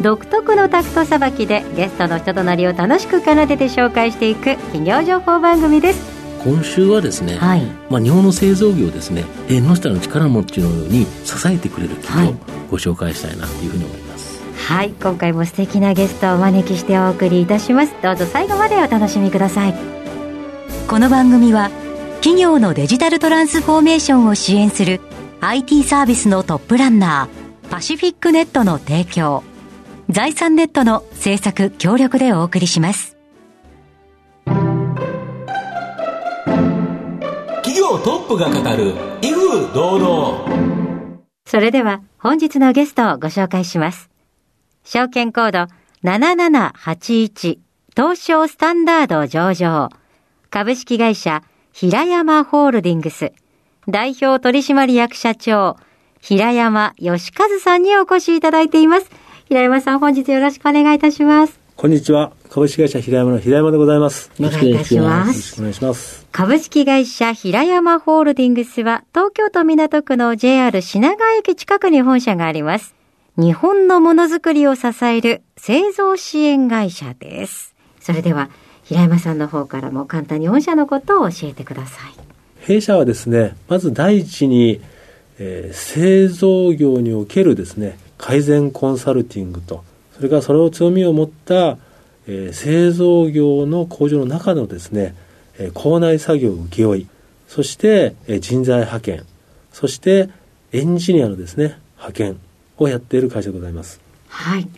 独特のタクトさばきでゲストの人となりを楽しく奏でて紹介していく企業情報番組です。今週はですね、はい。まあ、日本の製造業ですね縁の下の力持ちのように支えてくれる企業をご紹介したいなというふうに思います、はい。今回も素敵なゲストをお招きしてお送りいたします。どうぞ最後までお楽しみください。この番組は企業のデジタルトランスフォーメーションを支援する IT サービスのトップランナーパシフィックネットの提供財産ネットの制作協力でお送りします企業トップが語る威風堂々それでは本日のゲストをご紹介します。証券コード7781東証スタンダード上場株式会社平山ホールディングス代表取締役社長平山義和さんにお越しいただいています。平山さん本日よろしくお願いいたします。こんにちは。株式会社平山の平山でございます。お願いいたしまよろしすくお。願いします。株式会社平山ホールディングスは東京都港区の JR 品川駅近くに本社があります。日本のものづくりを支える製造支援会社です。それでは平山さんの方からも簡単に御社のことを教えてください。弊社はですね、まず第一に、えー製造業におけるですね、改善コンサルティングと、それからそれを強みを持った、えー製造業の工場の中のですね、えー校内作業請負、そして、えー人材派遣、そしてエンジニアのですね、派遣をやっている会社でございます。はい。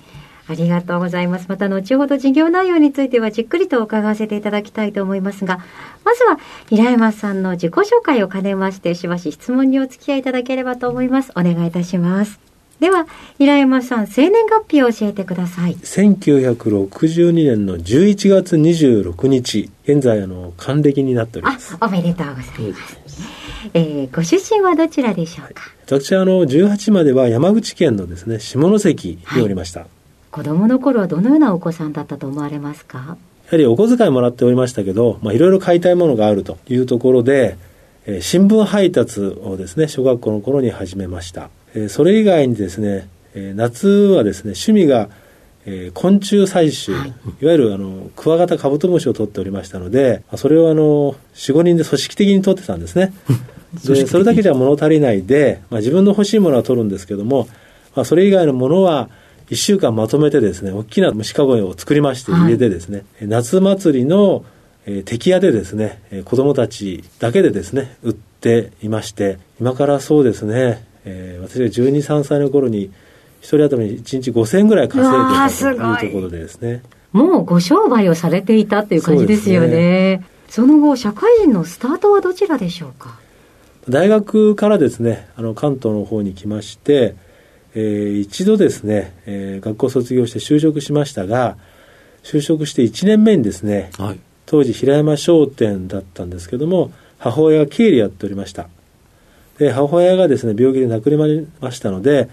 ありがとうございます。また後ほど事業内容についてはじっくりと伺わせていただきたいと思いますが、まずは平山さんの自己紹介を兼ねまして、しばし質問にお付き合いいただければと思います。お願いいたします。では、平山さん、生年月日を教えてください。1962年の11月26日、現在、あの、還暦になっておりあます。、おめでとうございます。えー、ご出身はどちらでしょうか、私は、あの、18までは山口県のですね、下関におりました。や子供の頃はどのようなお子さんだったと思われますか？はりお小遣いもらっておりましたけど、まあ、いろいろ買いたいものがあるというところで、えー新聞配達をですね、小学校の頃に始めました。えーそれ以外にですね、えー夏はですね、趣味が、えー昆虫採集、い、わゆるあのクワガタカブトムシを取っておりましたので、まあそれをあの4、5人で組織的に取ってたんですね。でそれだけじゃ物足りないで、まあ、自分の欲しいものは取るんですけども、まあ、それ以外のものは1週間まとめてですね、大きな虫かごを作りまして入れてですね、夏祭りの、えー敵屋でですね、えー子供たちだけでですね、売っていまして、今からそうですね、えー私が12、3歳の頃に、一人当たりに1日5000円ぐらい稼いでたというところでですね、もうご商売をされていたっていう感じですよね。その後、社会人のスタートはどちらでしょうか？大学からですね、あの関東の方に来まして、えー一度ですね、えー学校卒業して就職しましたが、就職して1年目にですね、はい当時平山商店だったんですけども、母親が経理やっておりました。で、母親がですね、病気で亡くなりましたので、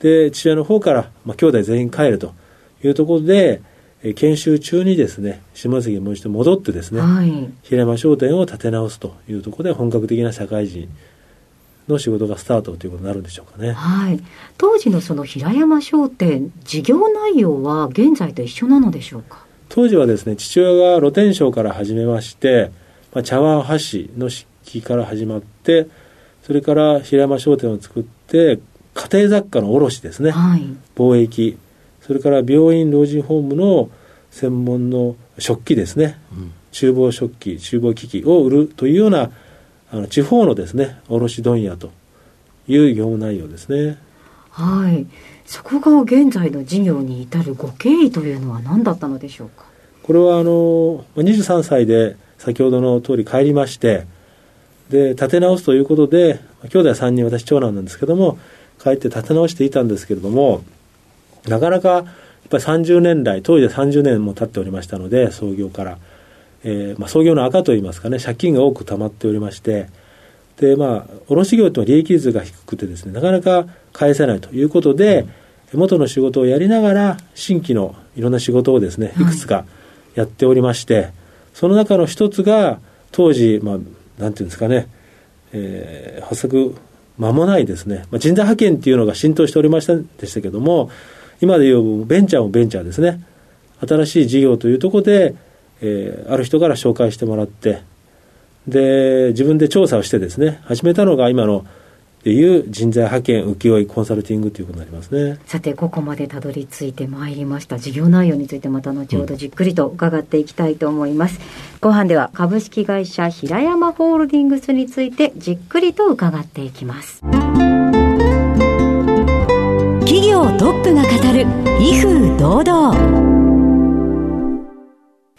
で、父親の方から、まあ、兄弟全員帰るというところで、えー研修中にですね、下関にもう一度戻ってですね、はい。平山商店を立て直すというところで本格的な社会人の仕事がスタートということになるんでしょうかね。はい。当時のその平山商店、事業内容は現在と一緒なのでしょうか？当時はですね、父親が露天商から始めまして、まあ、茶碗箸の漆器から始まって、それから平山商店を作って、家庭雑貨の卸ですね、はい。貿易、それから病院、老人ホームの専門の食器ですね、うん厨房食器、厨房機器を売るというような、あの地方のですね、卸問屋という業務内容ですね。はい。そこが現在の事業に至るご経緯というのは何だったのでしょうか？これはあのまあ23歳で先ほどの通り帰りましてで立て直すということで兄弟3人私長男なんですけども帰って立て直していたんですけれどもなかなかやっぱり30年来、当時で30年も経っておりましたので、創業から。えーまあ、創業の赤といいますかね、借金が多く溜まっておりまして、で、まあ、卸業と利益率が低くてですね、なかなか返せないということで、うん、元の仕事をやりながら、新規のいろんな仕事をですね、いくつかやっておりまして、はい、その中の一つが、当時、まあ、なんていうんですかね、えー、発足間もないですね、まあ、人材派遣っていうのが浸透しておりましたでしたけども、今でいうベンチャーもベンチャーですね、新しい事業というところで、えー、ある人から紹介してもらって、で、自分で調査をしてですね、始めたのが今の、っていう人材派遣、請負コンサルティングということになりますね。さて、ここまでたどり着いてまいりました。事業内容についてまた後ほどじっくりと伺っていきたいと思います。うん、後半では株式会社平山ホールディングスについてじっくりと伺っていきます。企業トップが語る、威風堂々。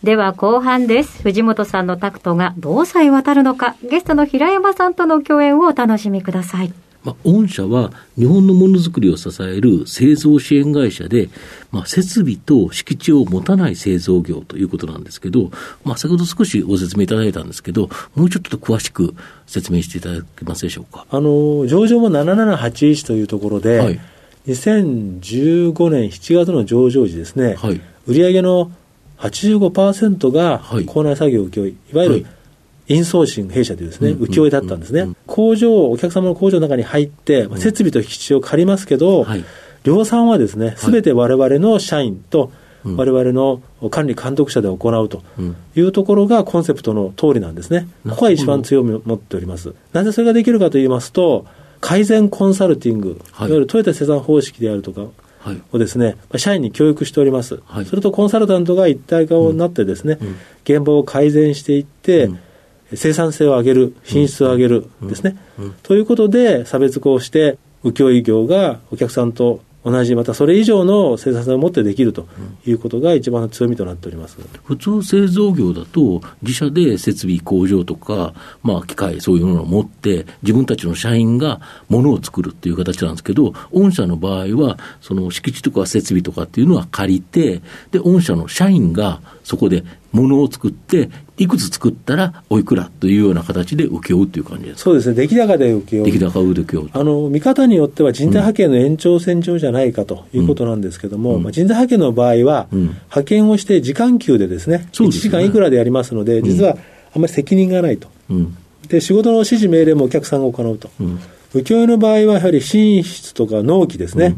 では後半です。藤本さんのタクトがどうさえ渡るのか、ゲストの平山さんとの共演をお楽しみください。まあ、御社は日本のものづくりを支える製造支援会社で、まあ、設備と敷地を持たない製造業ということなんですけど、まあ、先ほど少しご説明いただいたんですけど、もうちょっと詳しく説明していただけますでしょうか？あの、上場も7781というところで、はい、2015年7月の上場時ですね、はい、売上の85%が校内作業請負、いわゆるインソーシング弊社でですね、請負だったんですね。工場、お客様の工場の中に入って、設備と基地を借りますけど、量産はですね、すべて我々の社員と、我々の管理監督者で行うというところがコンセプトの通りなんですね。ここは一番強みを持っております。なぜそれができるかと言いますと、改善コンサルティング、いわゆるトヨタ生産方式であるとか、をですね、社員に教育しております、はい、それとコンサルタントが一体化になってですね、うん、現場を改善していって、うん、生産性を上げる、品質を上げるですね、ということで差別化をして、請負業がお客さんと同じ、またそれ以上の生産性を持ってできるということが一番の強みとなっております。普通、製造業だと、自社で設備、工場とか、まあ、機械、そういうものを持って、自分たちの社員がものを作るっていう形なんですけど、御社の場合は、その敷地とか設備とかっていうのは借りて、で、御社の社員がそこでものを作って、いくつ作ったらおいくらというような形で請け負うという感じですそうですね、出来高で請け負う。出来高で請け負うあの見方によっては人材派遣の延長線上じゃないかということなんですけども、うん、まあ、人材派遣の場合は、うん、派遣をして時間給でですね、すね。1時間いくらでやりますので、実はあんまり責任がないと。で仕事の指示命令もお客さんが行うと。請負の場合はやはり寝室とか納期ですね。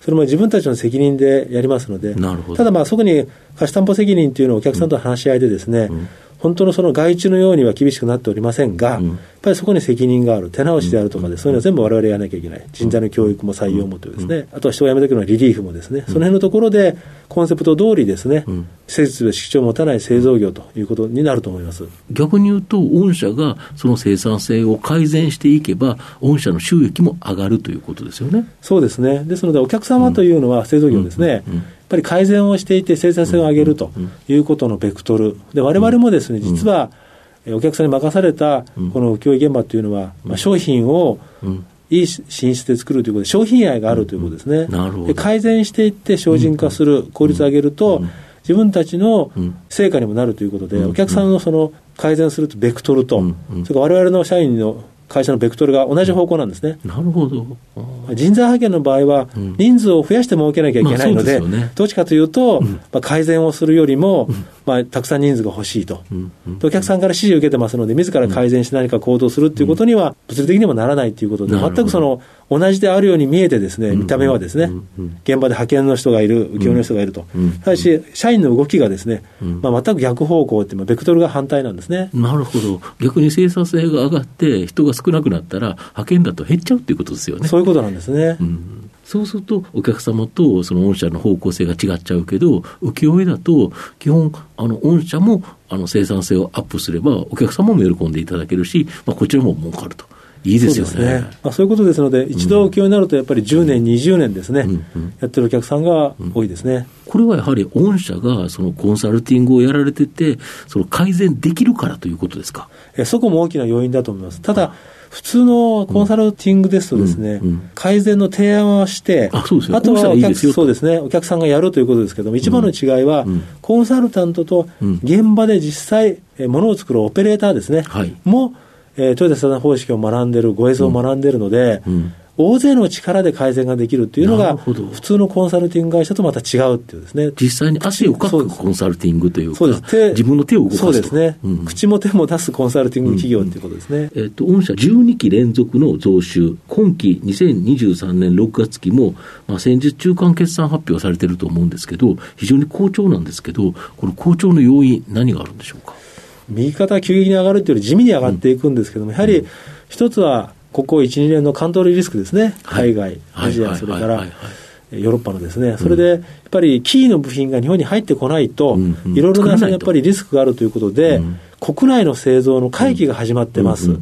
それも自分たちの責任でやりますので、ただまあそこに貸し担保責任というのをお客さんと話し合いでですね、うん本当のその外注のようには厳しくなっておりませんが、うん、やっぱりそこに責任がある、手直しであるとかで、そういうのは全部われわれやらなきゃいけない、人材の教育も採用もというですね、あとは人を辞めてくるのはリリーフもですね、その辺のところで、コンセプト通りですね、施設で敷地を持たない製造業ということになると思います。逆に言うと、御社がその生産性を改善していけば、御社の収益も上がるということですよね。そうですね。ですので、お客様というのは製造業ですね。ぱり改善をしていて生産性を上げるということのベクトル。で、我々もですね、実は、お客さんに任されたこの請負現場というのは、まあ、商品をいい品質で作るということで、商品愛があるということですね。で改善していって精進化する、効率を上げると、自分たちの成果にもなるということで、お客さんのその改善するとベクトルと、それから我々の社員の会社のベクトルが同じ方向なんですね。なるほど。人材派遣の場合は、人数を増やして設けなきゃいけないので、まあでね、どっちかというと、まあ、改善をするよりも、まあ、たくさん人数が欲しいと、お客さんから指示を受けてますので、自ら改善して何か行動するということには、物理的にもならないということで、全くその同じであるように見えてですね、見た目はですね、現場で派遣の人がいる、請負の人がいると。ただし、社員の動きがですね、まあ、全く逆方向ってベクトルが反対なんですね。なるほど。逆に生産性が上がって、人が少なくなったら、派遣だと減っちゃうっていうことですよね。そういうことなんですね。うんそうすると、お客様とその御社の方向性が違っちゃうけど、請負だと、基本、あの、御社もあの生産性をアップすれば、お客様も喜んでいただけるし、まあ、こちらも儲かると。いいですよね。そうね。まあ、そういうことですので、一度起用になると、やっぱり10年、うん、20年ですね、うんうん、やってるお客さんが多いですね。これはやはり御社がそのコンサルティングをやられてて、その改善できるからということですか？えそこも大きな要因だと思います。ただ、普普通のコンサルティングですとですね、うんうん改善の提案はして、あそうですよ。とはお客そうですね、お客さんがやるということですけども、一番の違いは、うん。コンサルタントとうん。現場で実際、えー物を作るオペレーターですね、はい。も、えー、トヨタ生産方式を学んでる、ご映像を学んでるので、うん大勢の力で改善ができるっていうのが、普通のコンサルティング会社とまた違うっていうですね。実際に足をかくコンサルティングというか、そうです手自分の手を動かすと。そうですね、うん口も手も出すコンサルティング企業っていうことですね。えっと、御社12期連続の増収、今期2023年6月期も、まあ、先日中間決算発表されてると思うんですけど、非常に好調なんですけど、この好調の要因、何があるんでしょうか？右肩が急激に上がるというより地味に上がっていくんですけども、やはり一つは、ここ1、2年のカントリーリスクですね、はい。海外、アジア、それからヨーロッパのですね、それでやっぱりキーの部品が日本に入ってこないといろいろなやっぱりリスクがあるということでうん、国内の製造の回帰が始まってます。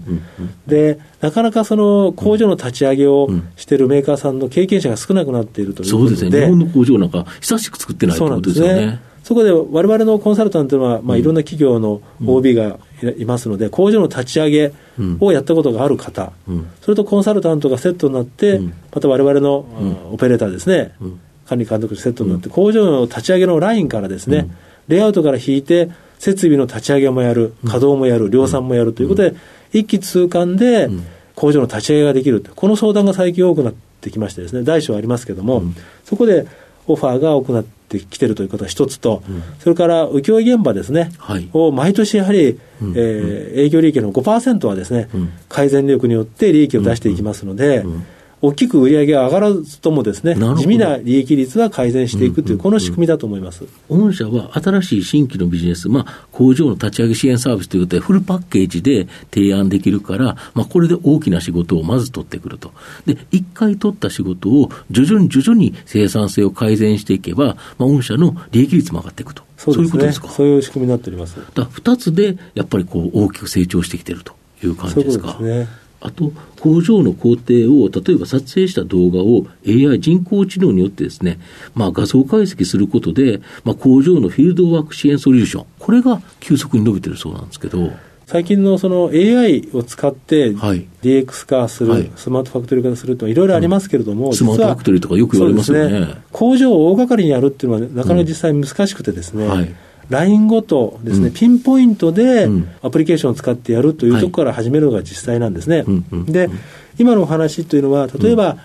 で、なかなかその工場の立ち上げをうん。しているメーカーさんの経験者が少なくなっているということで、そうですね、日本の工場なんか、久しく作ってないとそいううことですよね。。そこで我々のコンサルタントは、まあ、いろんな企業の OB がいいますので、工場の立ち上げをやったことがある方、うん。それとコンサルタントがセットになって、うん。また我々の、うん。オペレーターですね、うん。管理監督とセットになって、工場の立ち上げのラインからですね、うん。レイアウトから引いて、設備の立ち上げもやる、稼働もやる、量産もやるということで、一気通貫でん。工場の立ち上げができると、この相談が最近多くなってきましてですね、大小ありますけども、うん。そこでオファーが多くなってきてるということが一つと、それから請負現場ですね、はい。を毎年やはり、うん。えー営業利益の5%はですね、うん。改善力によって利益を出していきますので、うん大きく売り上げが上がらずともですね地味な利益率は改善していくという、この仕組みだと思います。御社は新しい新規のビジネス、まあ、工場の立ち上げ支援サービスということで、フルパッケージで提案できるから、まあ、これで大きな仕事をまず取ってくると。で、一回取った仕事を徐々に徐々に生産性を改善していけば、まあ、御社の利益率も上がっていくと。そういうことですか？そういう仕組みになっております。だ二つで、やっぱりこう、大きく成長してきてるという感そういうじですか。ことですね。あと、工場の工程を、例えば撮影した動画を AI 人工知能によってですね、まあ画像解析することで、まあ工場のフィールドワーク支援ソリューション、これが急速に伸びてるそうなんですけど、最近のその AI を使ってはい。DX 化する、はい。スマートファクトリー化するといろいろありますけれども、スマートファクトリーとかよく言われますよね。そうです工場を大掛かりにやるっていうのは、なかなか実際難しくてですね、はいラインごとですね、うん。ピンポイントでうん。アプリケーションを使ってやるというところから始めるのが実際なんですね。うんうんで、今のお話というのは、例えば、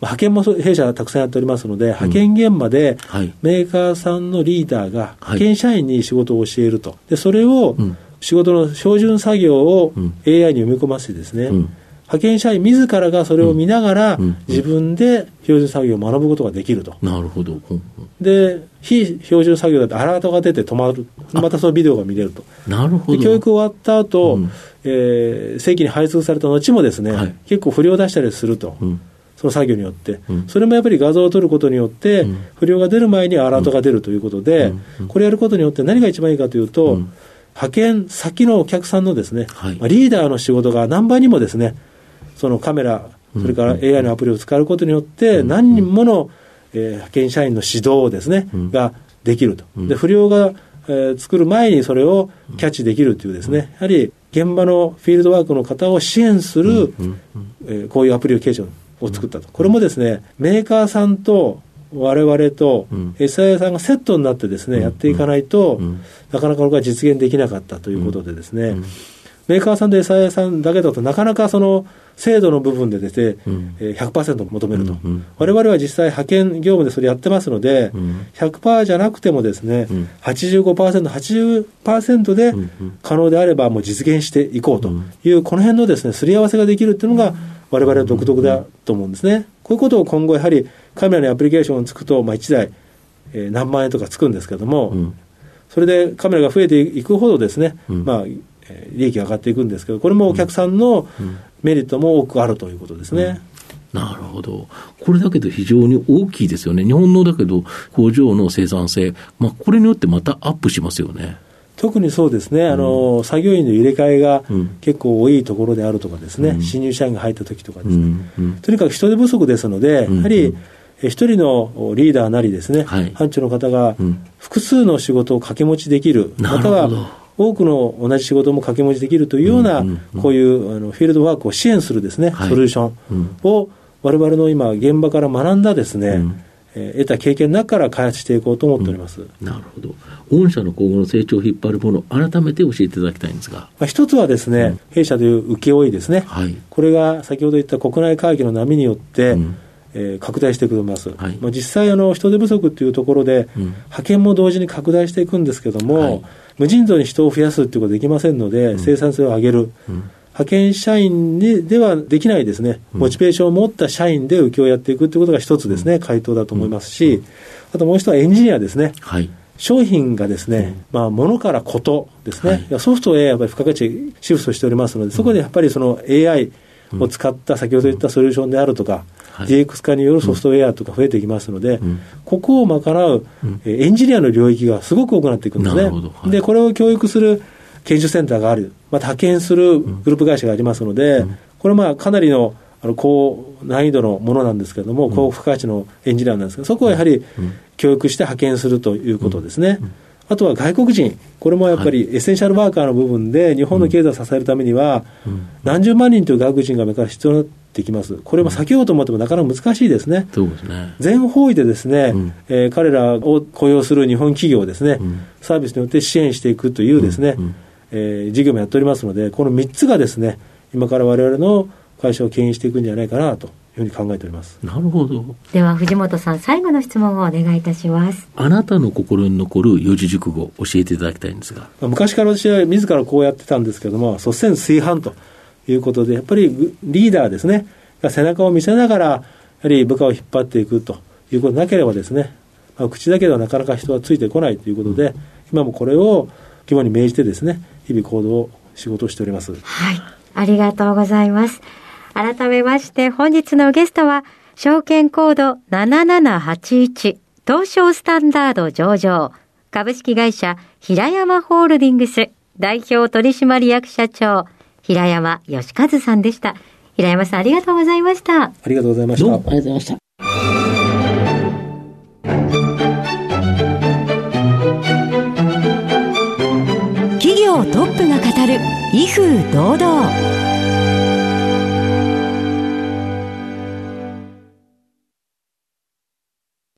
派遣も弊社はたくさんやっておりますので、派遣現場ではい。メーカーさんのリーダーがはい。派遣社員に仕事を教えると。で、それをうん。仕事の標準作業をうん。AI に読み込ませてですね、うん派遣社員自らがそれを見ながら自分で標準作業を学ぶことができると。なるほど。で、非標準作業だとアラートが出て止まる。またそのビデオが見れると。なるほど。で教育終わった後、うん。えー正規に配属された後もですね、はい。結構不良を出したりすると。うん。その作業によって、うん。それもやっぱり画像を撮ることによって、うん。不良が出る前にアラートが出るということで、これやることによって何が一番いいかというと、うん。派遣先のお客さんのですね、はい。まあリーダーの仕事が何倍にもですね、そのカメラ、それから AI のアプリを使うことによって、何人もの、えー派遣社員の指導ですね、うん。ができると。うん。で、不良が、えー作る前にそれをキャッチできるというですね、やはり現場のフィールドワークの方を支援する、えーこういうアプリケーションを作ったと。これもですね、メーカーさんと我々とうん。SIA さんがセットになってですね、うん。やっていかないと、うん。なかなかこれが実現できなかったということでですね、うんメーカーさんと SIA さんだけだとなかなかその制度の部分でですね、うん。えー100%求めると、うんうん我々は実際派遣業務でそれやってますので、うん。100%じゃなくてもですね、うん。85%、80%で可能であればもう実現していこうという、この辺のですね、すり合わせができるっていうのが我々は独特だと思うんですね。こういうことを今後やはりカメラにアプリケーションをつくと、まあ、1台、えー何万円とかつくんですけども、うん。それでカメラが増えていくほどですね、うん。まあ、えー利益が上がっていくんですけど、これもお客さんのうん。メリットも多くあるということですね。なるほど。これだけど非常に大きいですよね。日本のだけど工場の生産性、まあ、これによってまたアップしますよね。特にそうですね、あの作業員の入れ替えがうん。結構多いところであるとかですね、うん。新入社員が入った時とかですね、うん。うん。とにかく人手不足ですので、うん。やはりえ一人のリーダーなりですね、はい。班長の方がうん。複数の仕事を掛け持ちできる、またほど。は多くの同じ仕事も掛け持ちできるというような、こういうあのフィールドワークを支援するですね、ソリューションを、われわれの今、現場から学んだですね、うん。えー、得た経験の中から開発していこうと思っております、うん、なるほど、御社の今後の成長を引っ張るもの、改めて教えていただきたいんですが、まあ、一つはですね、うん、弊社という請負ですね、はい、これが先ほど言った国内会議の波によって、うん。えー、拡大していくと思います、はい、まあ、実際あの、人手不足というところで、派遣も同時に拡大していくんですけれども、はい、無尽蔵に人を増やすということはできませんので、生産性を上げる。派遣社員にではできないですね、モチベーションを持った社員で請けをやっていくということが一つですね、回答だと思いますし、あともう一つはエンジニアですね。はい。商品がですね、まあ、物からことですね、はい、ソフトへやっぱり付加価値シフトしておりますので、そこでやっぱりその AI を使った先ほど言ったソリューションであるとか、はい、DX 化によるソフトウェアとか増えていきますので、うん、ここを賄う、うん、エンジニアの領域がすごく多くなっていくんですね。はい、で、これを教育する研修センターがある、また派遣するグループ会社がありますので、これまあかなりのあの高難易度のものなんですけれども、高付加価値のエンジニアなんですけど、そこはやはり教育して派遣するということですね。あとは外国人、これもやっぱりエッセンシャルワーカーの部分で、日本の経済を支えるためには、何十万人という外国人が目から必要になってきます、これも避けようと思ってもなかなか難しいですね、そうですね。全方位でですね、うん、えー、彼らを雇用する日本企業をですね、うん、サービスによって支援していくというですね、うん。うん、えー、事業もやっておりますので、この3つがですね、今からわれわれの会社を牽引していくんじゃないかなというふうに考えております。なるほど。では藤本さん、最後の質問をお願いいたします。あなたの心に残る四字熟語、教えていただきたいんですが。昔から私は自らこうやってたんですけれども、率先垂範ということで、やっぱりリーダーですね、が背中を見せながら、やはり部下を引っ張っていくということなければですね、まあ、口だけではなかなか人はついてこないということで、うん、今もこれを肝に銘じてですね、日々行動、仕事をしております。はい。ありがとうございます。改めまして本日のゲストは、証券コード7781東証スタンダード上場株式会社平山ホールディングス代表取締役社長平山義和さんでした。平山さんありがとうございました。ありがとうございました。ありがとうございました。企業トップが語る威風堂々。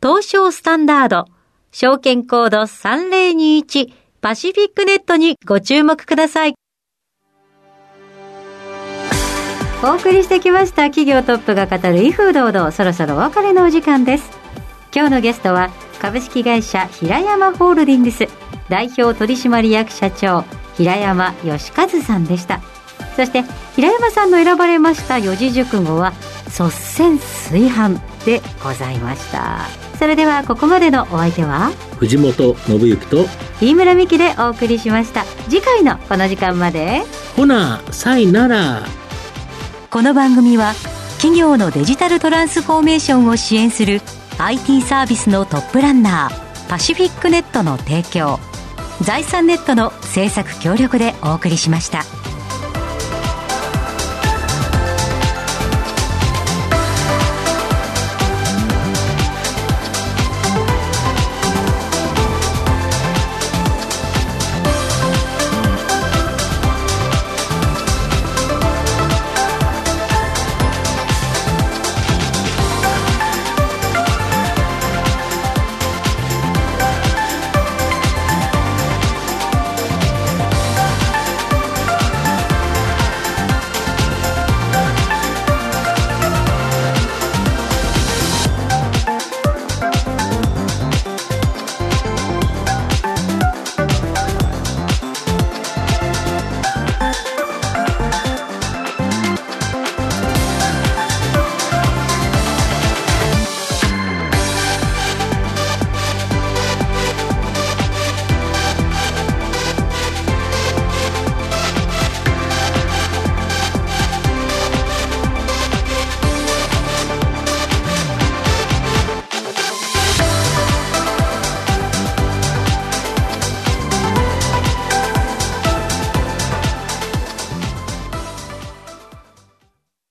東証スタンダード、証券コード3021パシフィックネットにご注目ください。お送りしてきました企業トップが語る威風堂々そろそろお別れのお時間です。今日のゲストは株式会社平山ホールディングス代表取締役社長平山義和さんでした。そして平山さんの選ばれました四字熟語は率先垂範でございました。それではここまでのお相手は？藤本信之と飯村美希でお送りしました。次回のこの時間まで。ほなさいなら。この番組は企業のデジタルトランスフォーメーションを支援する IT サービスのトップランナーパシフィックネットの提供財産ネットの制作協力でお送りしました。